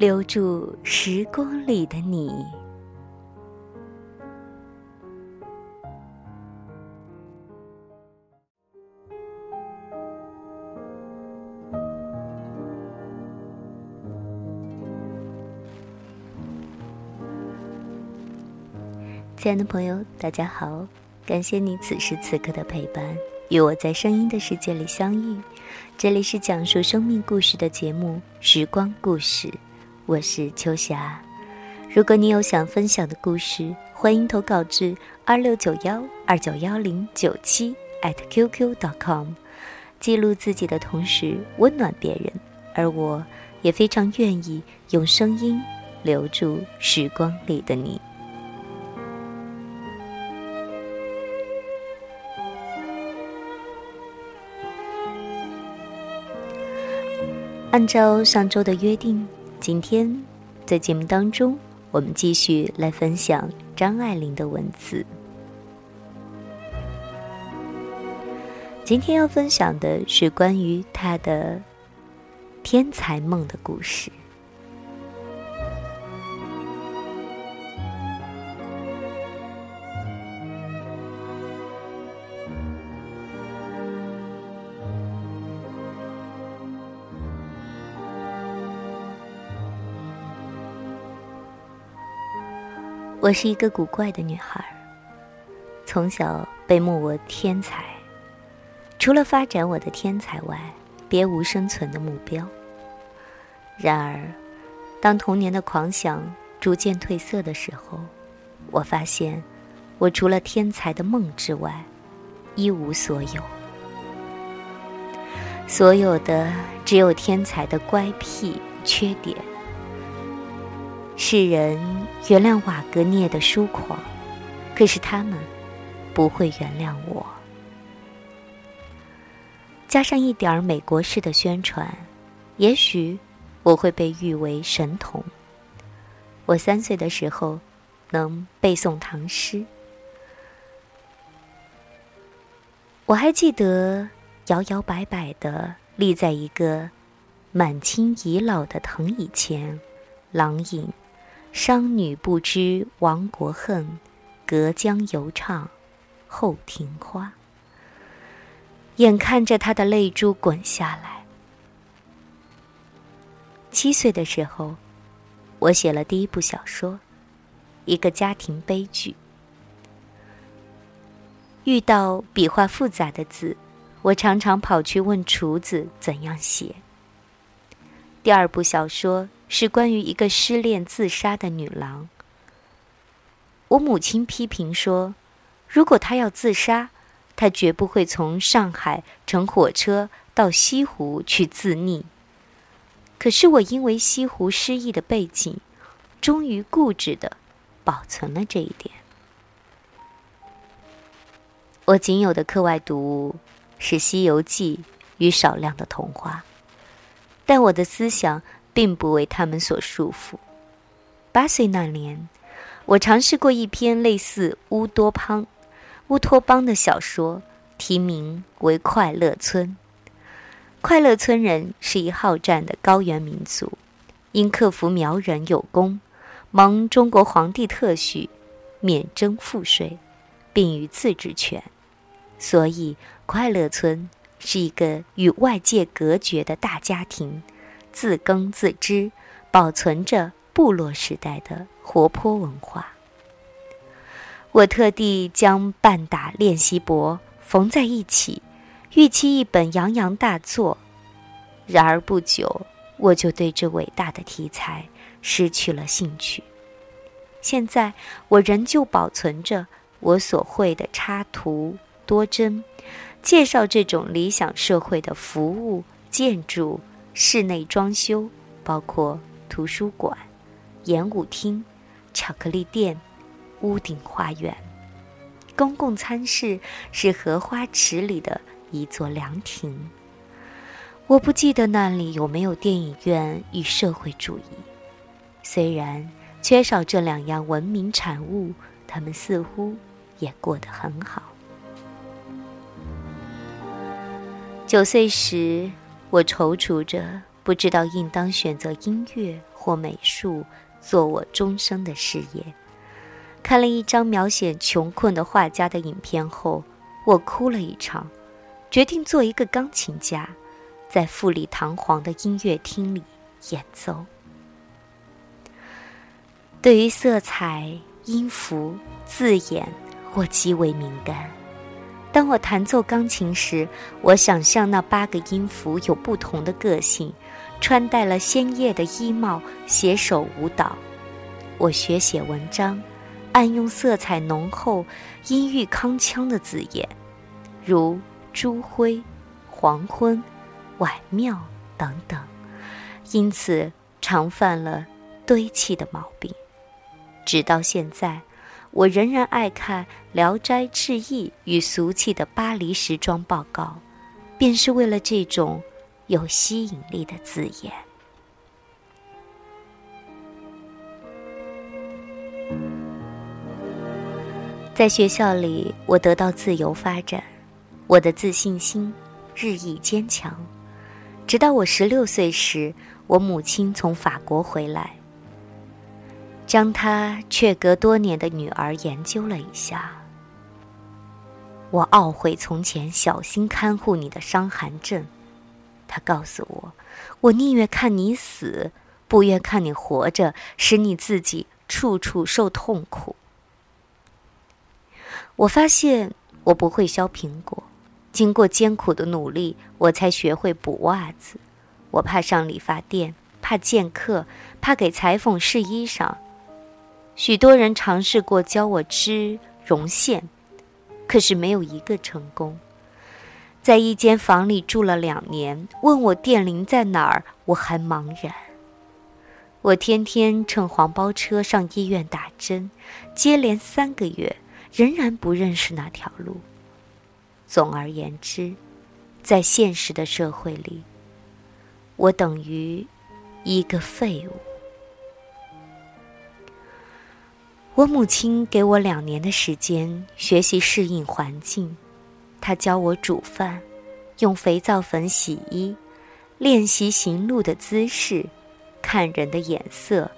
留住时光里的你。亲爱的朋友，大家好！感谢你此时此刻的陪伴，与我在声音的世界里相遇。这里是讲述生命故事的节目《时光故事》，我是秋霞。如果你有想分享的故事，欢迎投稿至二六九幺二九幺零九七 @QQ.com。记录自己的同时，温暖别人，而我也非常愿意用声音留住时光里的你。按照上周的约定，今天在节目当中，我们继续来分享张爱玲的文字。今天要分享的是关于她的天才梦的故事。我是一个古怪的女孩，从小被目为天才，除了发展我的天才外，别无生存的目标。然而，当童年的狂想逐渐褪色的时候，我发现，我除了天才的梦之外，一无所有。所有的只有天才的乖僻缺点。世人原谅瓦格涅的疏狂，可是他们不会原谅我。加上一点儿美国式的宣传，也许我会被誉为神童。我三岁的时候能背诵唐诗，我还记得摇摇摆摆的立在一个满清遗老的藤椅前，朗饮。商女不知亡国恨，隔江犹唱后庭花。眼看着他的泪珠滚下来。七岁的时候，我写了第一部小说，一个家庭悲剧。遇到笔画复杂的字，我常常跑去问厨子怎样写。第二部小说。是关于一个失恋自杀的女郎。我母亲批评说，如果她要自杀，她绝不会从上海乘火车到西湖去自溺。可是我因为西湖失意的背景，终于固执的保存了这一点。我仅有的课外读物是《西游记》与少量的童话，但我的思想。并不为他们所束缚。八岁那年，我尝试过一篇类似乌多邦、乌托邦的小说，题名为《快乐村》。快乐村人是一好战的高原民族，因克服苗人有功，蒙中国皇帝特许，免征赋税，并与自治权，所以快乐村是一个与外界隔绝的大家庭。自耕自织，保存着部落时代的活泼文化。我特地将半打练习簿缝在一起，预期一本洋洋大作。然而不久，我就对这伟大的题材失去了兴趣。现在，我仍旧保存着我所绘的插图多帧，介绍这种理想社会的服务建筑。室内装修包括图书馆、演舞厅、巧克力店、屋顶花园。公共餐室是荷花池里的一座凉亭。我不记得那里有没有电影院与社会主义。虽然缺少这两样文明产物，他们似乎也过得很好。九岁时，我踌躇着，不知道应当选择音乐或美术做我终生的事业。看了一张描写穷困的画家的影片后，我哭了一场，决定做一个钢琴家。在富丽堂皇的音乐厅里演奏。对于色彩、音符、字眼，我极为敏感。当我弹奏钢琴时，我想象那八个音符有不同的个性，穿戴了鲜艳的衣帽，携手舞蹈。我学写文章，暗用色彩浓厚、音域铿锵的字眼，如朱灰、黄昏。晚庙等等，因此常犯了堆砌的毛病。直到现在，我仍然爱看《聊斋志异》与俗气的巴黎时装报告，便是为了这种有吸引力的字眼。在学校里，我得到自由发展，我的自信心日益坚强。直到我十六岁时，我母亲从法国回来，将她却隔多年的女儿研究了一下。我懊悔从前小心看护你的伤寒症，他告诉我，我宁愿看你死，不愿看你活着，使你自己处处受痛苦。我发现我不会削苹果。经过艰苦的努力，我才学会补袜子。我怕上理发店，怕见客，怕给裁缝试衣裳。许多人尝试过教我织绒线，可是没有一个成功。在一间房里住了两年，问我电铃在哪儿，我还茫然。我天天乘黄包车上医院打针，接连三个月，仍然不认识那条路。总而言之，在现实的社会里，我等于一个废物。我母亲给我两年的时间学习适应环境，她教我煮饭，用肥皂粉洗衣，练习行路的姿势，看人的眼色，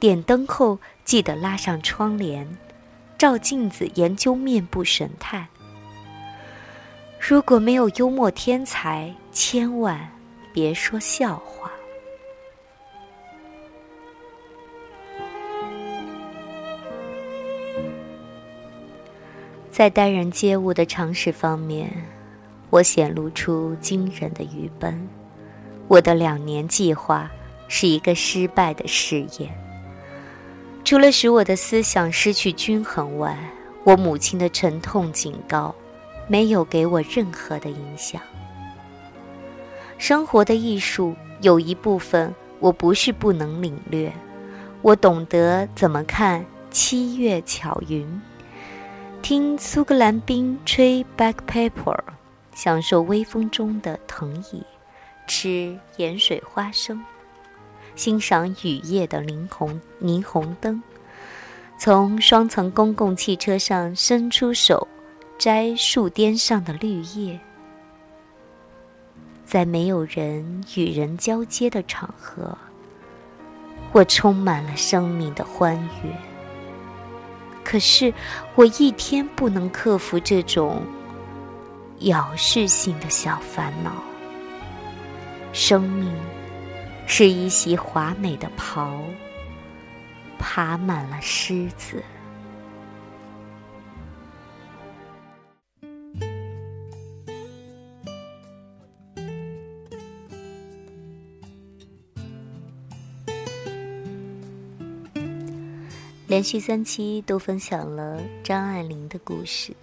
点灯后记得拉上窗帘，照镜子研究面部神态。如果没有幽默天才，千万别说笑话。在待人接物的常识方面，我显露出惊人的愚笨。我的两年计划是一个失败的试验。除了使我的思想失去均衡外，我母亲的沉痛警告。没有给我任何的影响。生活的艺术有一部分我不是不能领略，我懂得怎么看七月巧云，听苏格兰兵吹 bagpipe，享受微风中的藤椅，吃盐水花生，欣赏雨夜的霓虹霓虹灯，从双层公共汽车上伸出手。摘树巅上的绿叶，在没有人与人交接的场合，我充满了生命的欢悦。可是，我一天不能克服这种咬噬性的小烦恼。生命是一袭华美的袍，爬满了虱子。连续三期都分享了张爱玲的故事，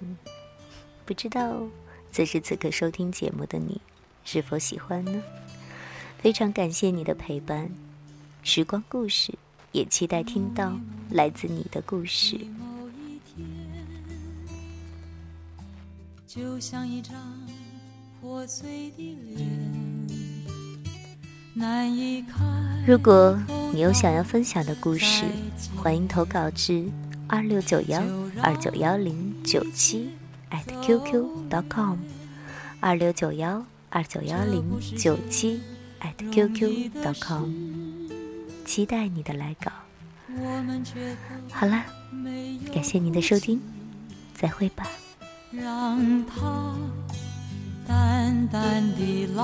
不知道此时此刻收听节目的你是否喜欢呢？非常感谢你的陪伴，时光故事也期待听到来自你的故事。就像一张破碎的脸，如果你有想要分享的故事，欢迎投稿至二六九幺二九幺零九七 at qq.com，二六九幺二九幺零九七 at qq.com，期待你的来稿。好了，感谢您的收听，再会吧。让它淡淡的来，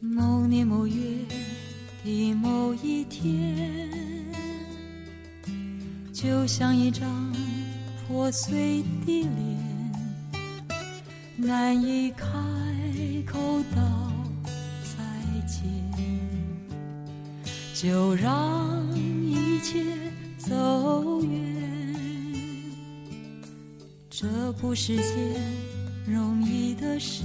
某年某月。的某一天，就像一张破碎的脸，难以开口道再见，就让一切走远。这不是件容易的事，